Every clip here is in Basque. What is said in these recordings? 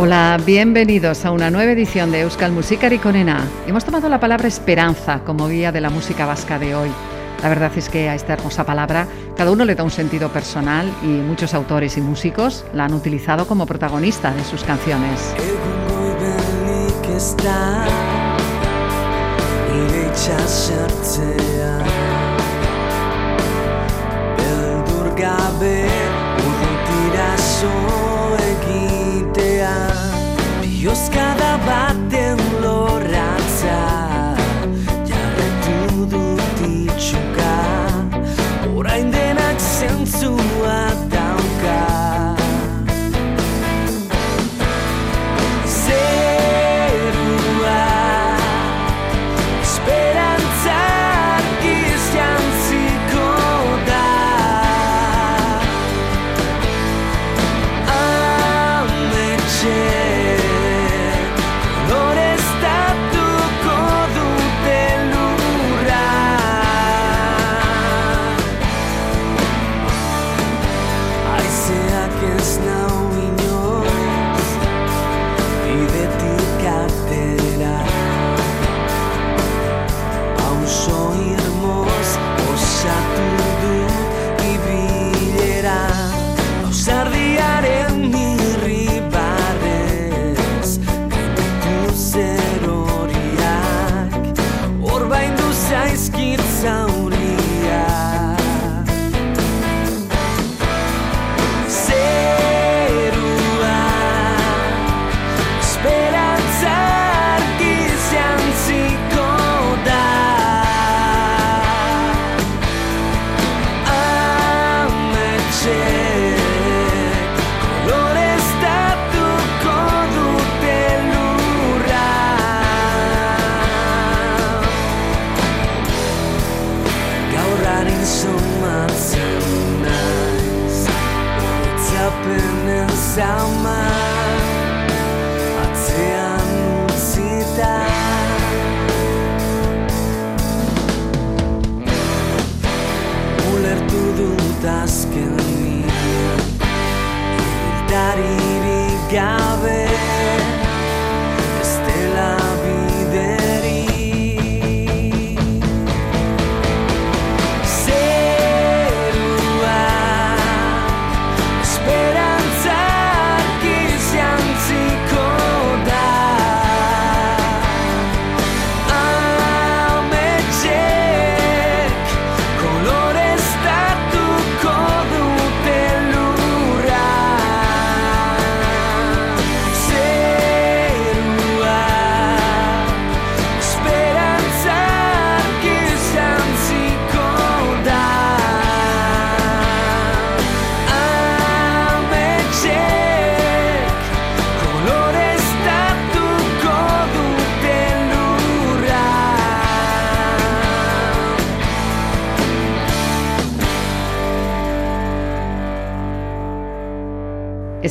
Hola, bienvenidos a una nueva edición de Euskal Musikari Conena. Hemos tomado la palabra esperanza como guía de la música vasca de hoy. La verdad es que a esta hermosa palabra cada uno le da un sentido personal y muchos autores y músicos la han utilizado como protagonista de sus canciones. os caras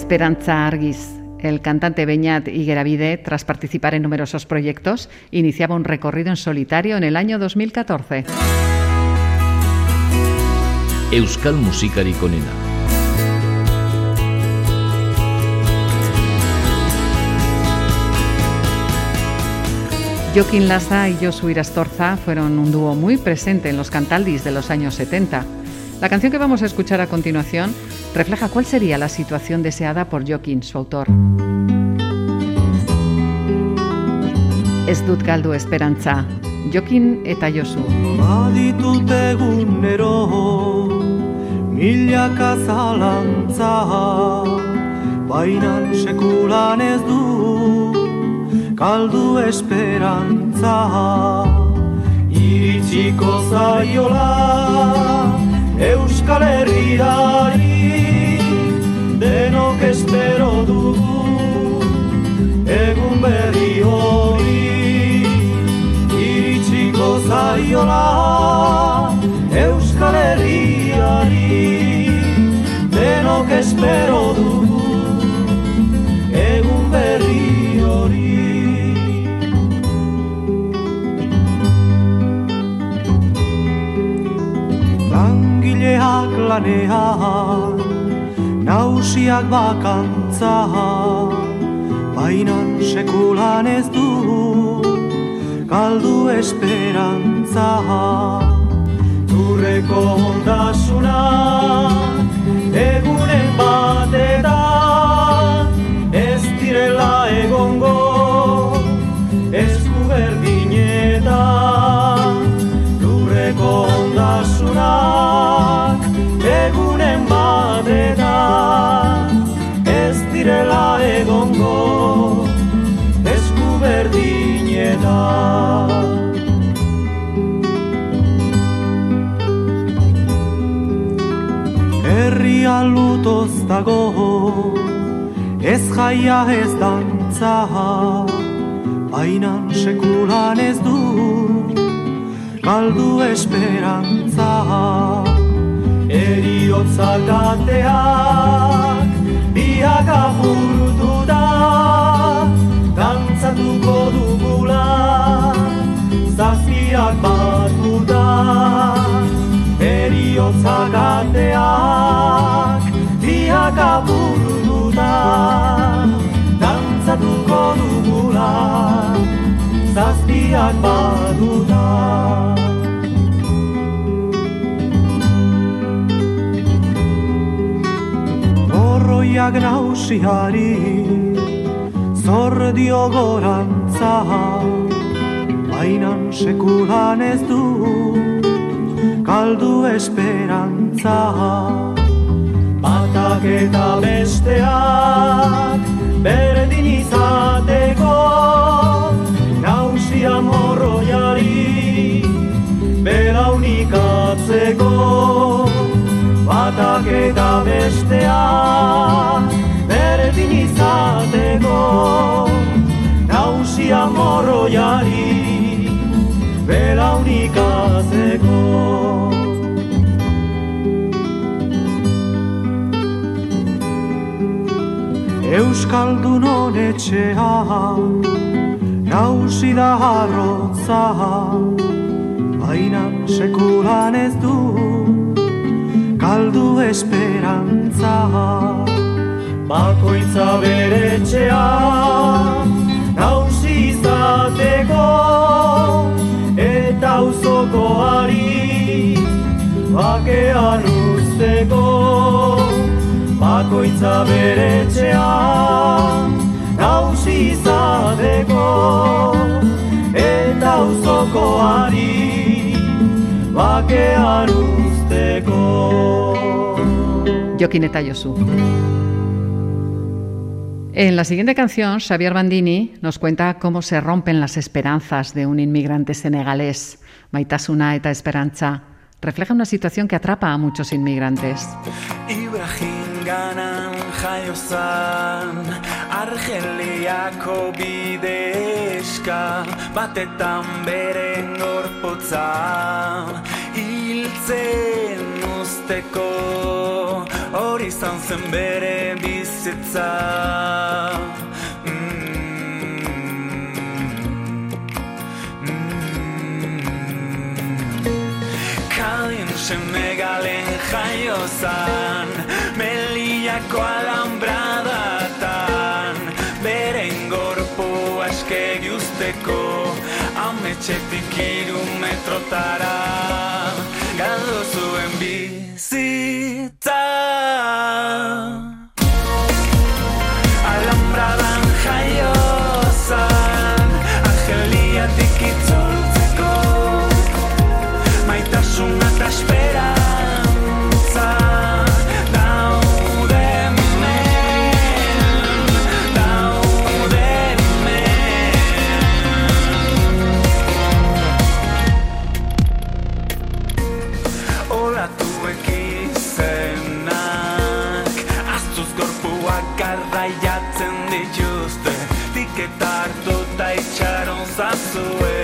Esperanza Arguis. El cantante Beñat Higueravide, tras participar en numerosos proyectos, iniciaba un recorrido en solitario en el año 2014. Euskal Musikari Konena. Joaquín Laza y Josu Irastorza fueron un dúo muy presente en los cantaldis de los años 70. La canción que vamos a escuchar a continuación refleja cuál sería la situación deseada por Joaquín, su autor. Ez dut galdu esperantza, Jokin eta Josu. Baditut egunero, milaka zalantza, bainan sekulan ez du, kaldu esperantza. Iritsiko zaiola, Euskal Herriari, denok espero dugu egun berri hori. Iritsiko zaiola Euskal Herriari denok espero dugu lanean nausiak bakantza bainan sekulan ez du galdu esperantza. Zurreko ondasuna egunen batetan Herria lutoz dago Ez jaia ez dantza Bainan sekulan ez du Galdu esperantza Eriotzak ateak Biak apurtu da Dantzatuko dugula Zazpiak batu da Eriotzak ateak Biak apurtu da Dantzatuko dugula Zazpiak batu da Horroiak nausiari Zor dio gorantza Bainan sekulan ez du Galdu esperantza. Batak eta besteak Berdin izateko. Nausia morroiari Belaunikatzeko Batak eta besteak Berdin izateko. Nausia morroiari Belaunikatzeko Euskaldun honetxea Nausi da harrotza. Bainan sekulan ez du Galdu esperantza. Bakoitza bere etxea Nausi izateko Eta uzokoari Bakean usteko Bakoitza bere etxea Nausi izateko Eta uzokoari Bakean usteko Jokin eta Josu. En la siguiente canción, Xavier Bandini nos cuenta cómo se rompen las esperanzas de un inmigrante senegalés. Maitasuna eta esperantza refleja una situación que atrapa a muchos inmigrantes. Ibrahim ganan jaio zan Argeliako bideska Batetan beren gorputza. Hiltzen usteko Hori izan zen bere bizitza. Kadin senegalen jaio zan Meliako alambradatan Beren gorpu askegi usteko Ametxetik iru metrotara Galdo zuen bizitza hartuta itxaron zazue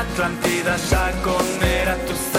Atlantida sakoneratu zen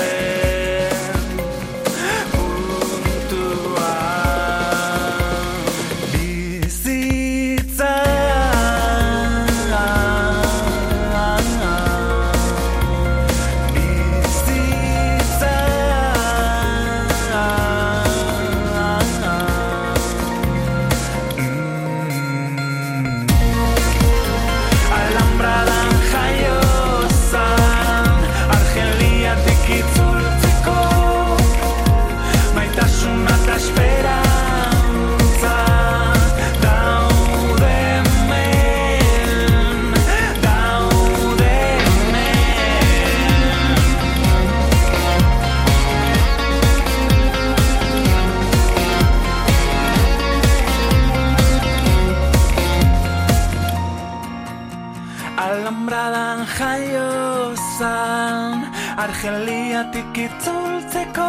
Argeliatik itzultzeko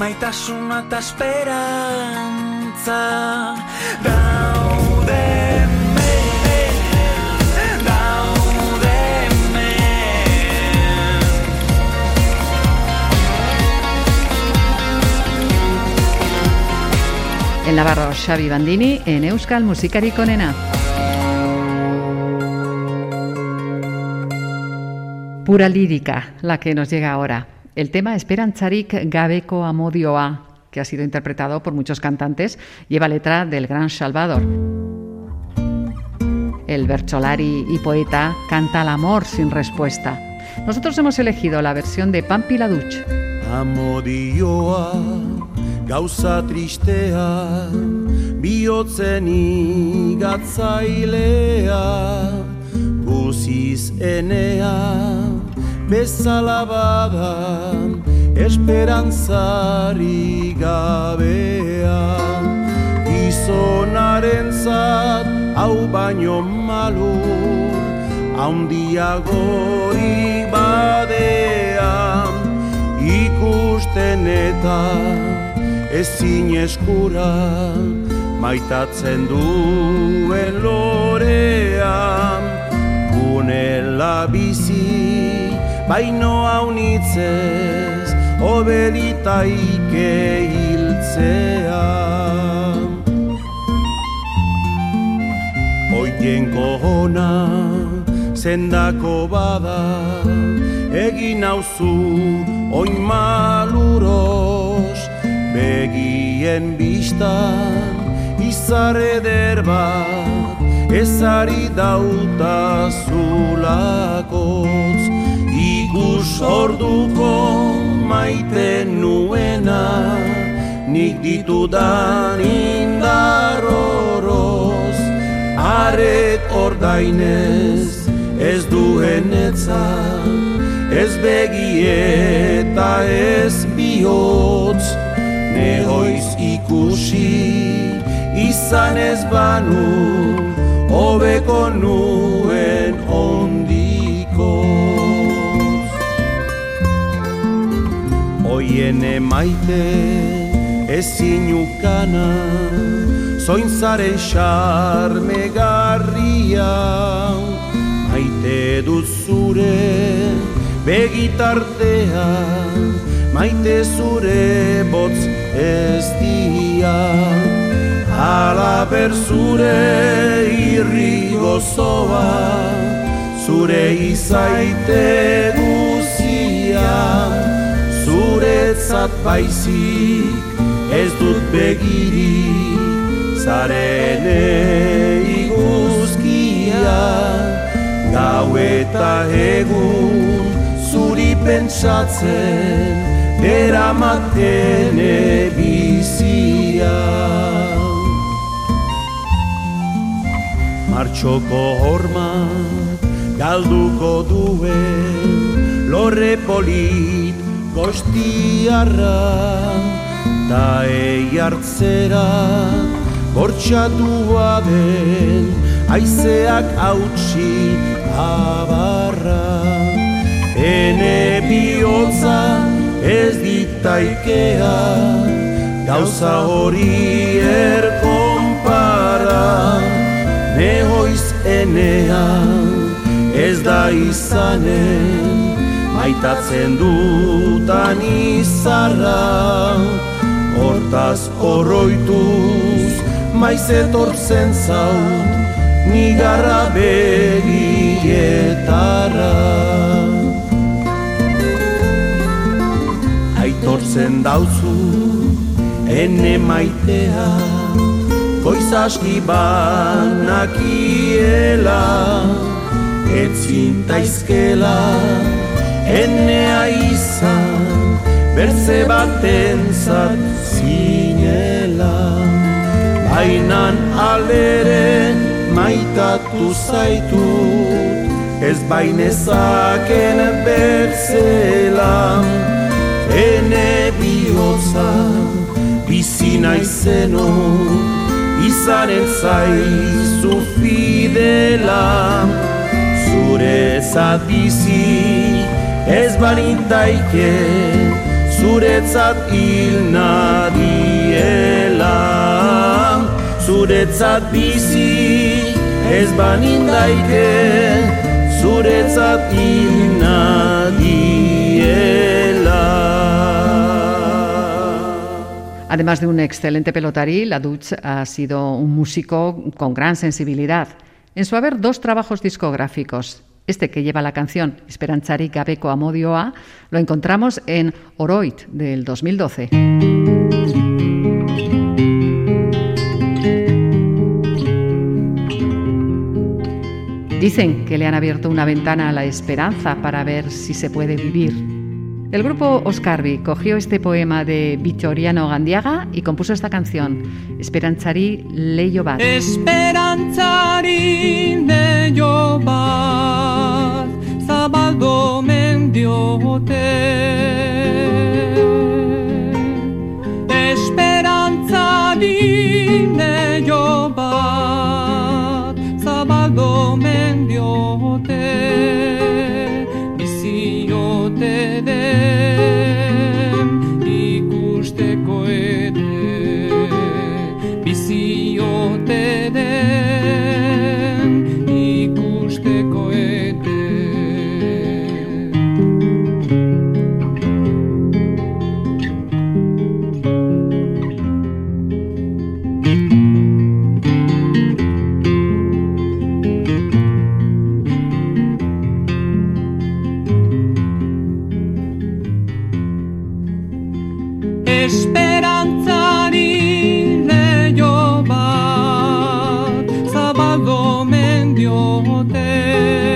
Maitasuna eta esperantza Daude. En Navarro, Xavi Bandini, en Euskal Musikarik onena. Pura lírica, la que nos llega ahora. El tema Esperantzarik Gabeko Amodioa, que ha sido interpretado por muchos cantantes, lleva letra del gran Salvador. El bercholari y poeta canta al amor sin respuesta. Nosotros hemos elegido la versión de Pampi Laduch. Amodioa, gauza tristea, bihotzen igatzailea, guziz enea, bezala bada, esperantzari gabea. Gizonaren zat, hau baino malur, haundiagorik badean, ikusten eta ezin eskura maitatzen duen lorean gunela bizi baino haunitzez obelitaike hiltzea. Oien kohona zendako bada egin nauzu oin maluros. Begien bistan izar eder bat ezari dauta zulakotz ikus orduko maite nuena nik ditudan indar oroz aret ordainez ez duenetzat ez begieta ez bihotz. Nehoiz ikusi izan ez banu hobeko nuen Oien emaite ezin ukana Zoin zaren xarme garria Maite dut zure begitartea Maite zure botz ez dia. Ala berzure irri gozoa Zure izaite guzia Zuretzat baizik ez dut begiri Zarene iguzkia Gau eta egun zuri pentsatzen Eramaten bizia Martxoko horma galduko duen Lorre polit gostiarra Ta ei hartzera bortxatua den Aizeak hautsi abarra. Ene bihotza ez ditaikea Gauza hori erkonpara. Nehoiz enean ez da izanen Maitatzen dutan izarra Hortaz oroituz maiz etortzen zaut Nigarra begietara Aitortzen dauzu ene maitea Goiz aski banakiela Etzin taizkela Enea izan Berze baten zat zinela. Bainan aleren maitatu zaitut Ez bainezaken bertzela. Ene bihotza bizi naizeno izanen zaizu fidela. Zure bizi Ez banitaike zuretzat hil nadiela Zuretzat bizi ez banindaike zuretzat hil nadiela Además de un excelente pelotari, la Dutch ha sido un músico con gran sensibilidad. En su haber, dos trabajos discográficos. Este que lleva la canción Esperantzari Gabeko Amodioa lo encontramos en Oroit del 2012. Dicen que le han abierto una ventana a la esperanza para ver si se puede vivir. El grupo Oscarbi cogió este poema de Vittoriano Gandiaga y compuso esta canción, Esperantzari leio bat. Esperantzari leio bat, zabaldo mendiote. care.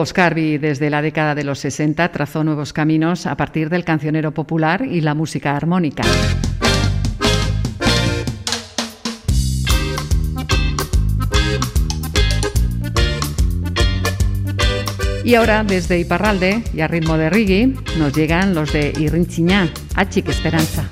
Oscarvi desde la década de los 60 trazó nuevos caminos a partir del cancionero popular y la música armónica. Y ahora desde Iparralde y a ritmo de reggae nos llegan los de Irrinchiñá, Achik Esperanza.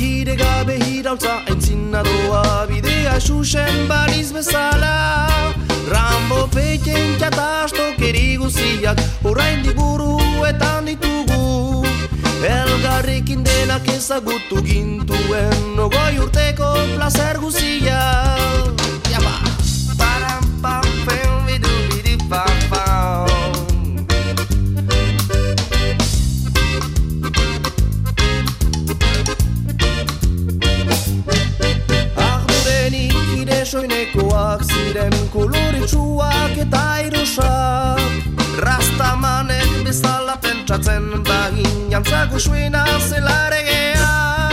Hire gabe hirautza entzina doa Bidea susen baliz bezala. Rambo feiten jatastokeri guziak Horrain diburuetan ditugu. Elgarrekin denak ezagutu gintuen Ogoi urteko placer guzia. Jaba! Param, pam, koloritsuak eta irosak Rastamanek bezala pentsatzen bagin jantzako suena zelaregea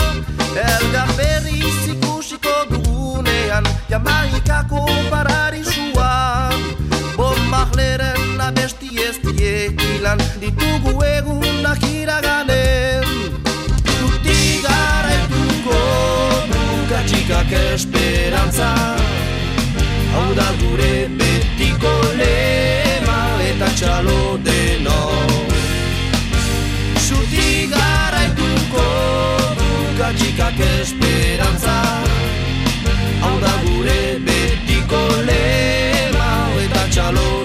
Elgar berriz ikusiko dugunean Jamaikako pararisuan Bombagleren abesti ez diekilan Ditugu egunak iraganen. Tuti garaituko duka txikak esperantza Hau da gure betiko lema eta txalo deno. Zuti garaituko duka txikak esperantza. Hau da gure betiko lema eta txalo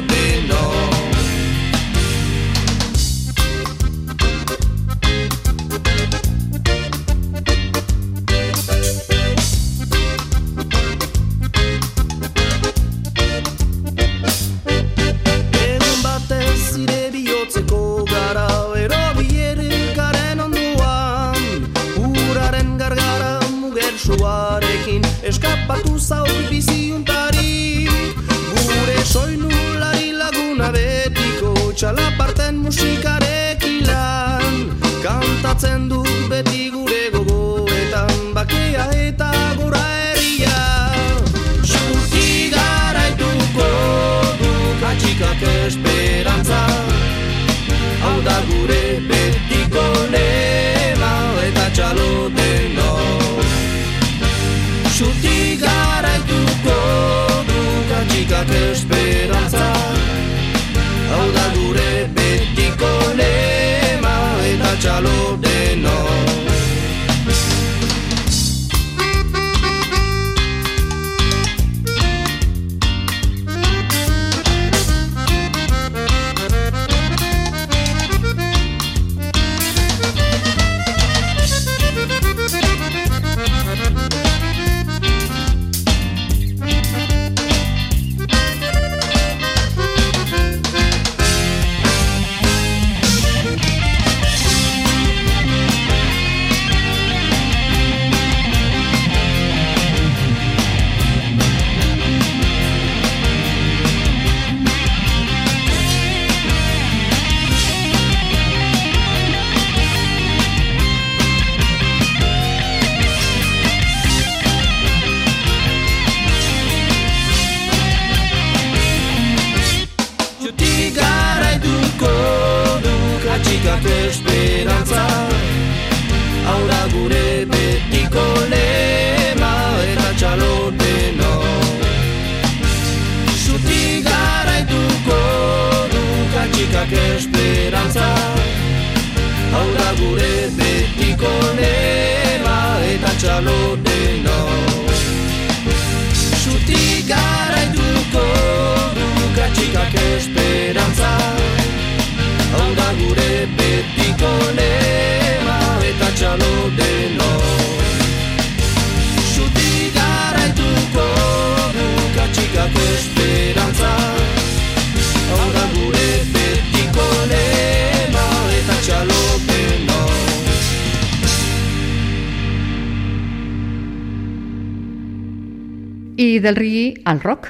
del reggae al rock.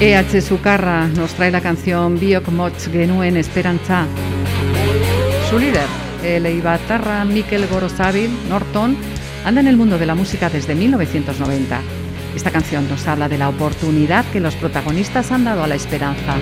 EH Sucarra nos trae la canción Biok Motz Genuen Esperantza. Su líder, el eibatarra Mikel Gorozabil Norton, anda en el mundo de la música desde 1990. Esta canción nos habla de la oportunidad que los protagonistas han dado a la esperanza.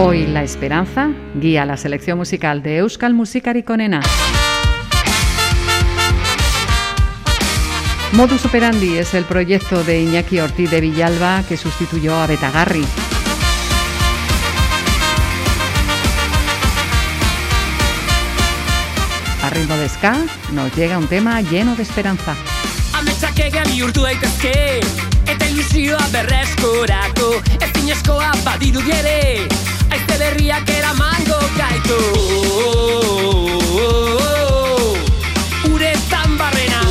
Hoy La Esperanza guía la selección musical de Euskal Musikari Konena. Modus Operandi es el proyecto de Iñaki Ortiz de Villalba que sustituyó a Betagarri. A ritmo de ska nos llega un tema lleno de esperanza. Eta ilusioa berrezkorako Ezinezkoa badirudi ere Aizte berriak eramango gaitu mango kai tu. Ure zambarenan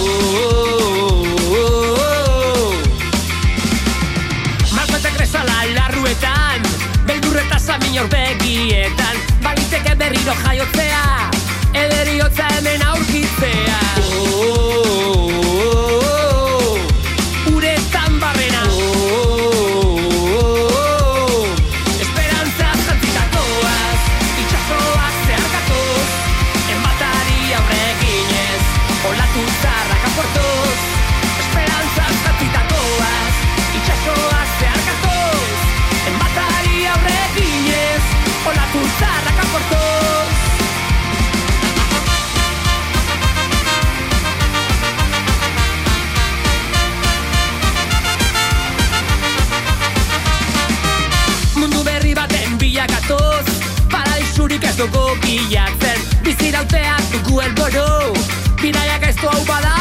Matsa regresa la ruetan Belduretas amior begi etan Baite bilatzen. Bizirautea dugu helburu. Bidaiak ez du hau bada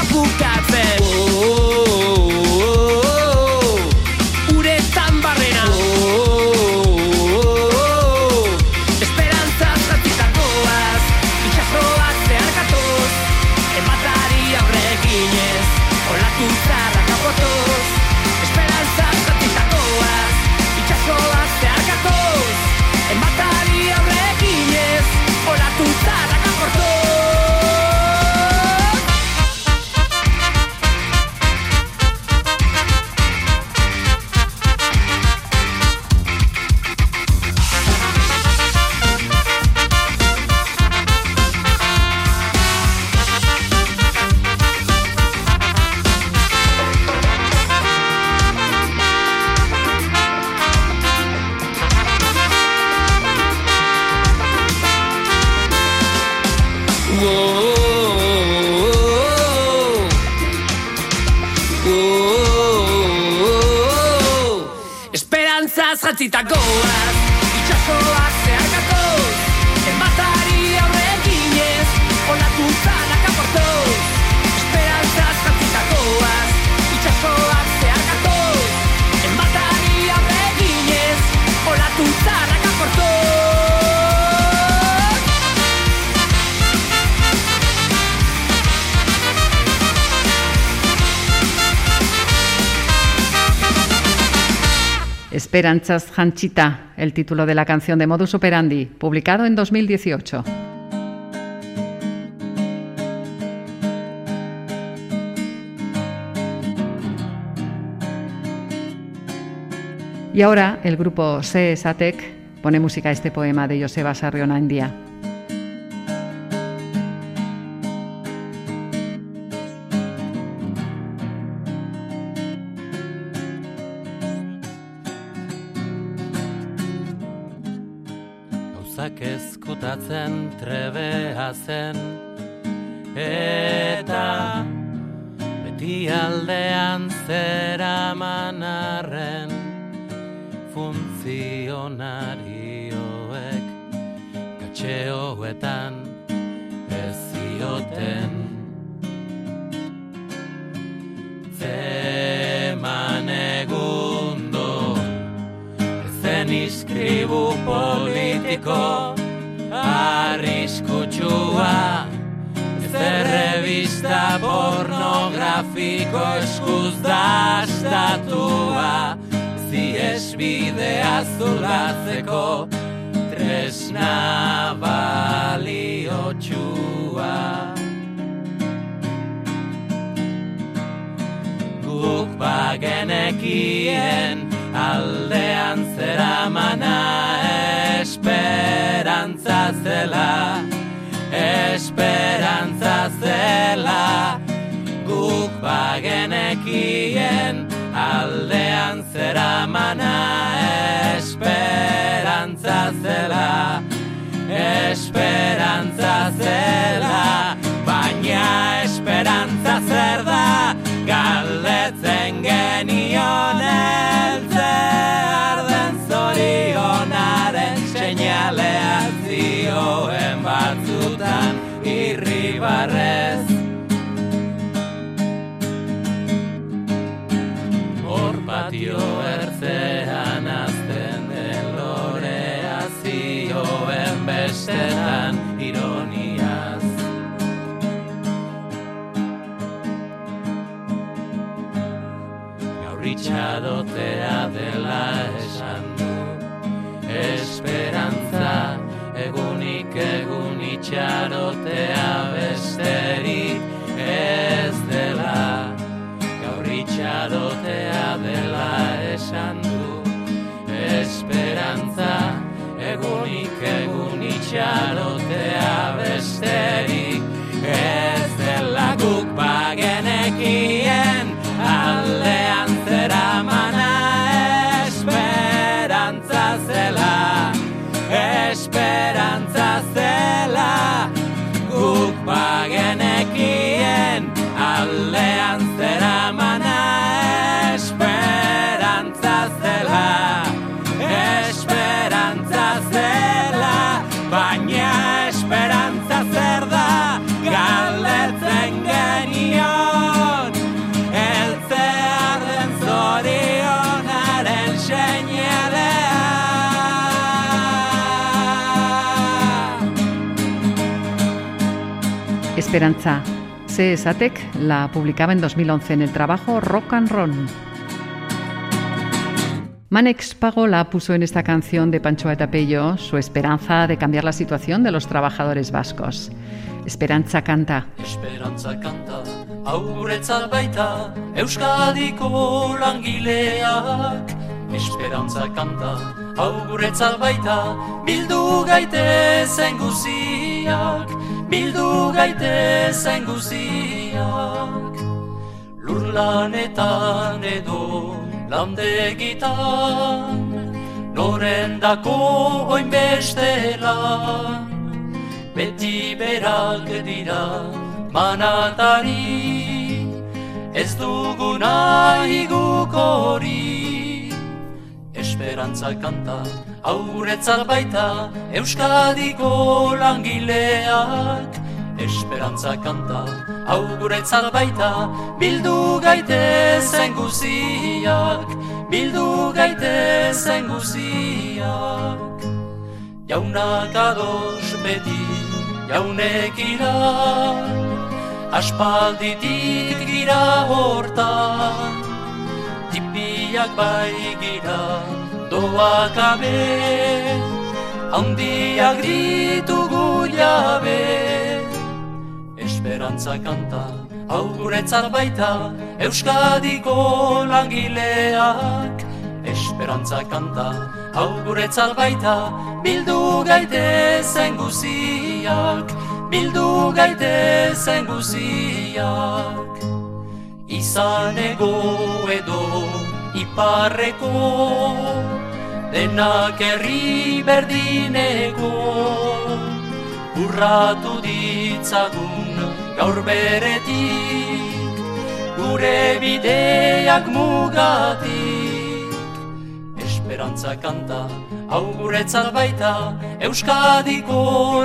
Esperanzas Janchita, el título de la canción de Modus Operandi, publicado en 2018. Y ahora el grupo CESATEC pone música a este poema de Joseba Sarriona India. Zen. Eta beti aldean zeraman arren funtzionarioek katxeoetan ez zioten. Zeman egundo zen iskribu politiko eskuz dastatua zies bidea zulatzeko tresna baliotsua guk bagenekien aldean zeramana esperantza zela esperantza zela. guk bagenekien aldean zeramana esperantza zela esperantza zela baina esperantza zer da galdetzen genion Gaurritxadotea dela esan du. Esperantza egunik egun itxarotea besterik ez dela. Gaurritxadotea dela esan du. Esperantza egunik egun itxarotea besterik Esperanza. CESATEC la publicaba en 2011 en el trabajo Rock and Roll. Manex Pago la puso en esta canción de Pancho Atapello su esperanza de cambiar la situación de los trabajadores vascos. Esperanza canta. Esperantza kanta, auretzat baita, Euskadiko langileak. Esperantza kanta, auretzat baita, bildu gaitezen guziak, bildu gaitezen guziak. Lur lanetan edo landegitan, norendako oinbeste lan, beti berak dira manatari, ez duguna higuk hori. Esperantza Esperantza kanta, hau guretzat baita, Euskadiko langileak. Esperantza kanta, hau guretzat baita, Bildu gaitezen guziak, bildu gaitezen guziak. Jaunak ados beti, jaunek ira, aspalditik gira hortan, tipiak bai gira, doak abe, handiak ditugu jabe. Esperantza kanta, hau guretzat baita, Euskadiko langileak. Esperantza kanta, hau guretzat baita, bildu gaitezen guziak, bildu gaitezen guziak. Izan edo iparreko, denak herri berdineko, urratu ditzagun gaur beretik, gure bideak mugatik. Esperantza kanta, hau guretzat baita, Euskadiko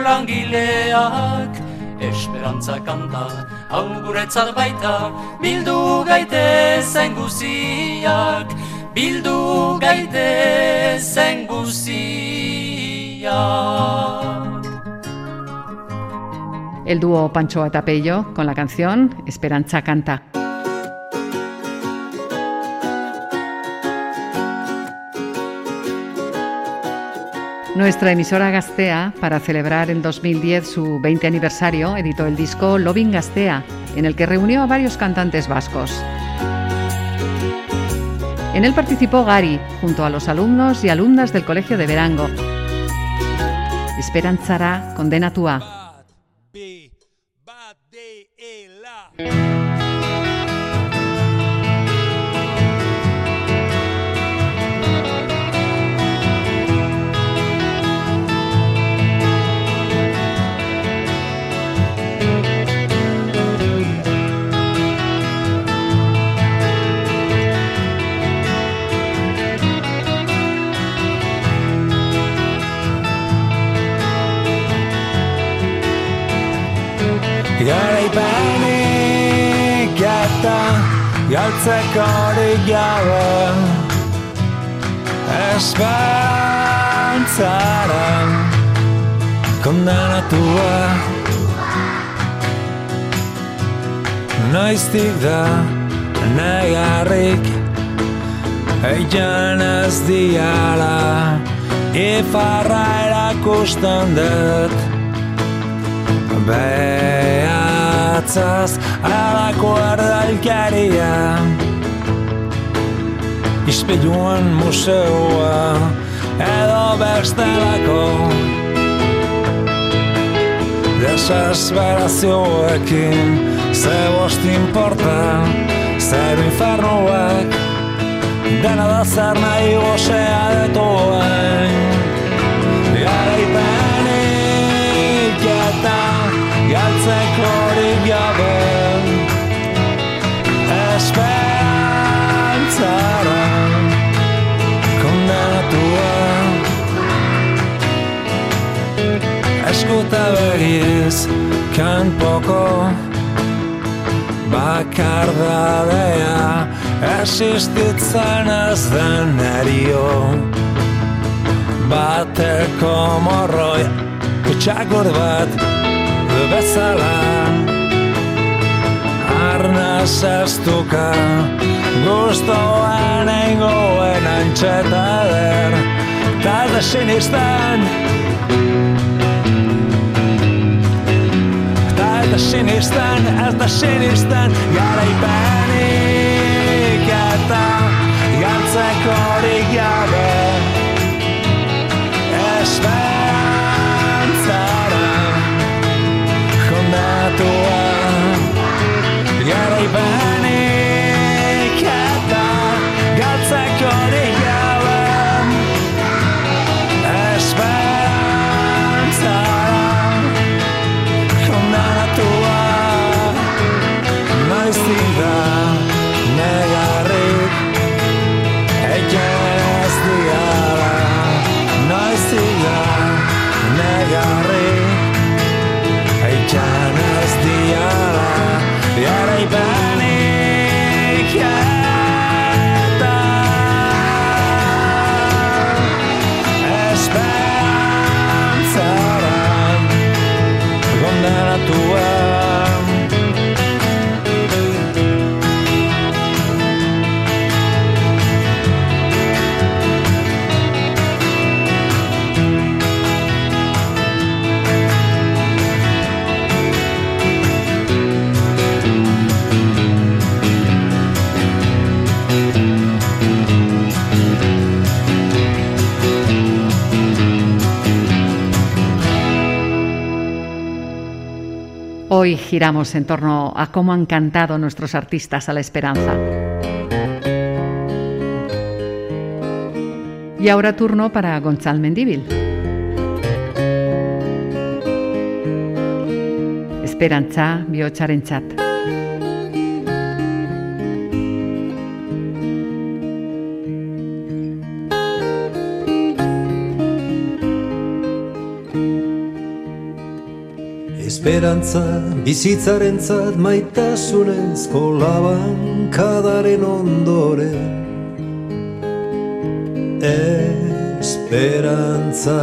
langileak. Esperantza kanta, hau guretzat baita, bildu gaitezen guziak, bildu gaitezen guziak. El dúo Pancho Atapello con la canción Esperanza Canta. Nuestra emisora Gastea, para celebrar en 2010 su 20 aniversario, editó el disco Loving Gastea, en el que reunió a varios cantantes vascos. En él participó Gary, junto a los alumnos y alumnas del Colegio de Verango. Esperanzara condenatua. Galtzeko hori gabe Esperantzara kondenatua Noiztik da negarrik Eian ez diala Ifarra erakusten dut Behatzaz alako ardalkaria Ispiluan museoa edo bestelako. Desesperazioekin ze bost importa zer infernuak. Dena da zer nahi gozea Eskuta begiz kanpoko bakardadea existitzen ez den erio Bateko morroi kutsakur bat bezala Arnaz ez duka Gustoan eingoen antxeta der Ta ez da sinistan ez da sinistan, ez da sinistan Garaipenik eta galtzeko hori gabe. Esperantzara kondatua Garaipenik giramos en torno a cómo han cantado nuestros artistas a la esperanza. Y ahora turno para Gonzalo Mendíbil. Esperantza chat. Esperantza bizitzaren zat maitasunez kolaban kadaren ondoren. Esperantza.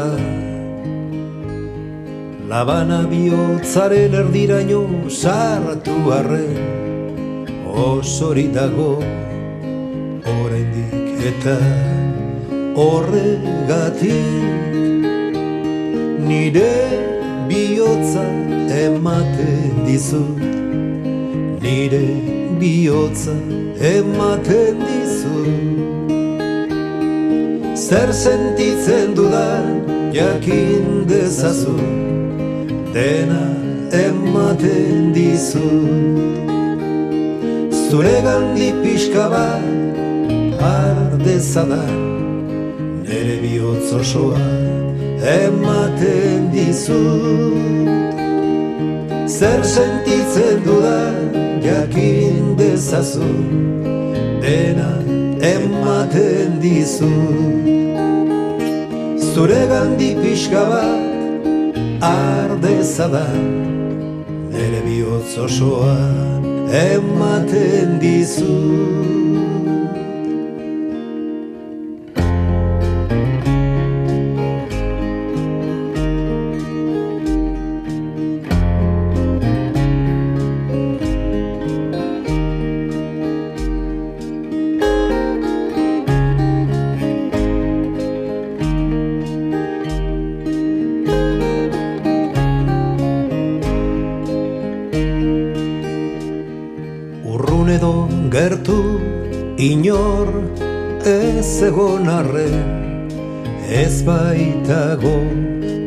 Labana bihotzaren erdiraino sartu arren Osori dago oraindik eta horregatik. Nire bihotza ematen dizut Nire bihotza ematen dizut Zer sentitzen dudan jakin dezazu. Dena ematen dizut Zure gandi pixka bat ardezadan Nere bihotz osoa ematen dizut Zer sentitzen dudan jakin dezazu Dena ematen dizu. Zure gandi pixka bat ardezadan Nere bihotz osoa ematen dizu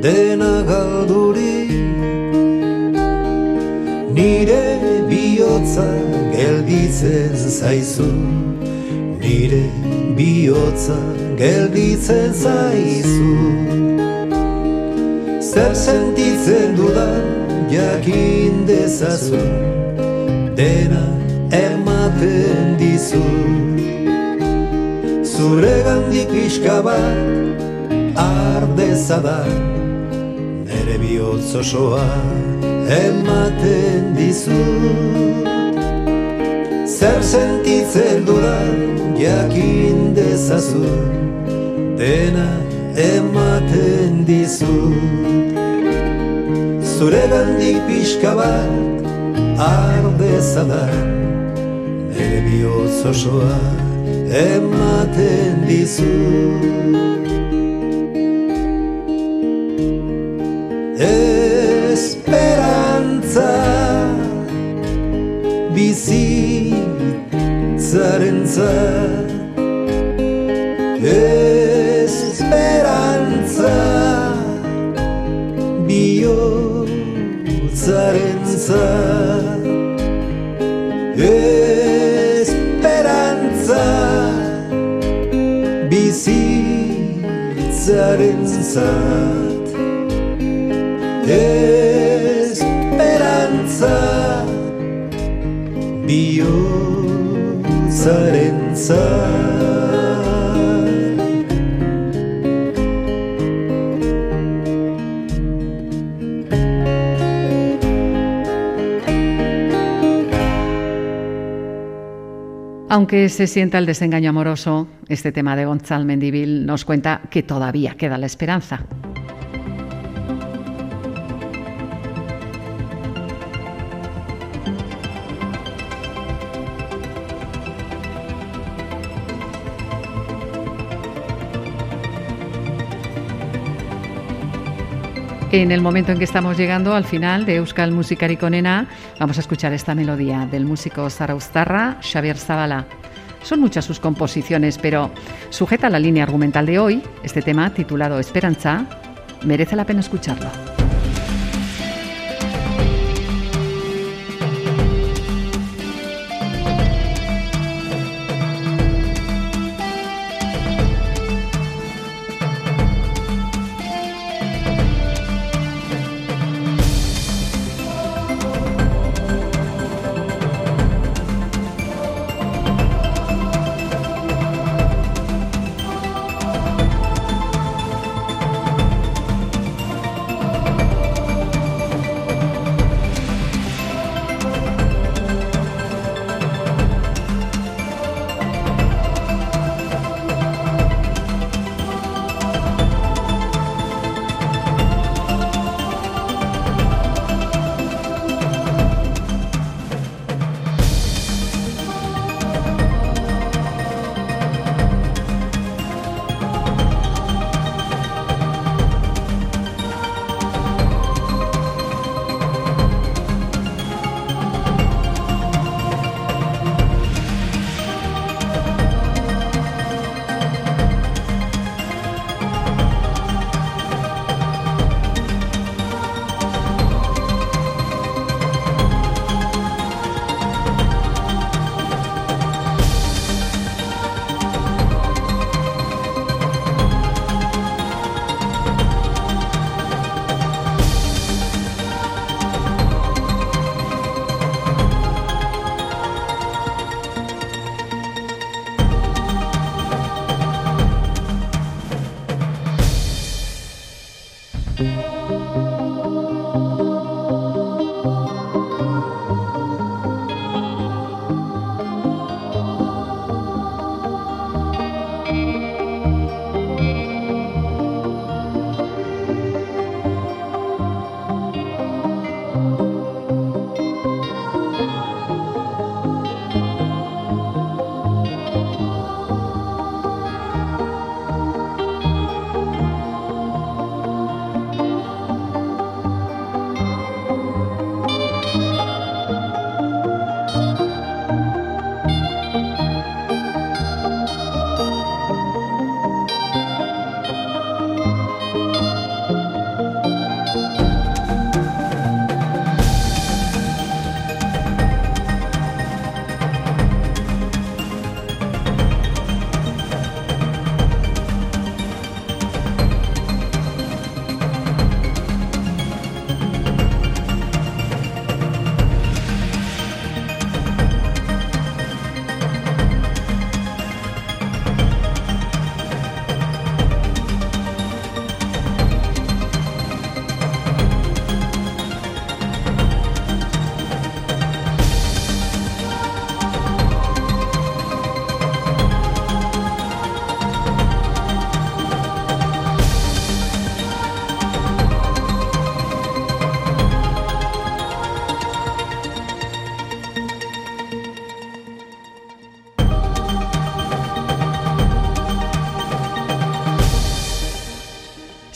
dena galduri nire bihotza gelditzen zaizu. Nire bihotza gelditzen zaizu. Zer sentitzen dudan jakin dezazu. Dena ematen dizu. Zure gandik pixka bat ardeza da Nere bihotz osoa ematen dizu. Zer sentitzen dudan jakin dezazu Dena ematen dizu. Zure gandik pixka bat ardeza da Nere bihotz osoa ematen dizu Aunque se sienta el desengaño amoroso, este tema de Gonzalo Mendivil nos cuenta que todavía queda la esperanza. En el momento en que estamos llegando al final de Euskal Musikari Conena, vamos a escuchar esta melodía del músico zaraustarra Xavier Zabala. Son muchas sus composiciones, pero sujeta la línea argumental de hoy, este tema titulado Esperanza, merece la pena escucharlo.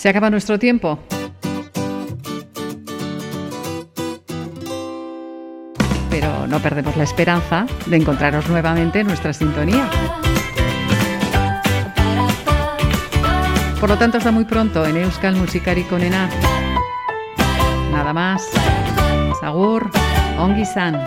Se acaba nuestro tiempo. Pero no perdemos la esperanza de encontraros nuevamente en nuestra sintonía. Por lo tanto, hasta muy pronto en Euskal Musikari Konena. Nada más. Sagur, Ongi San.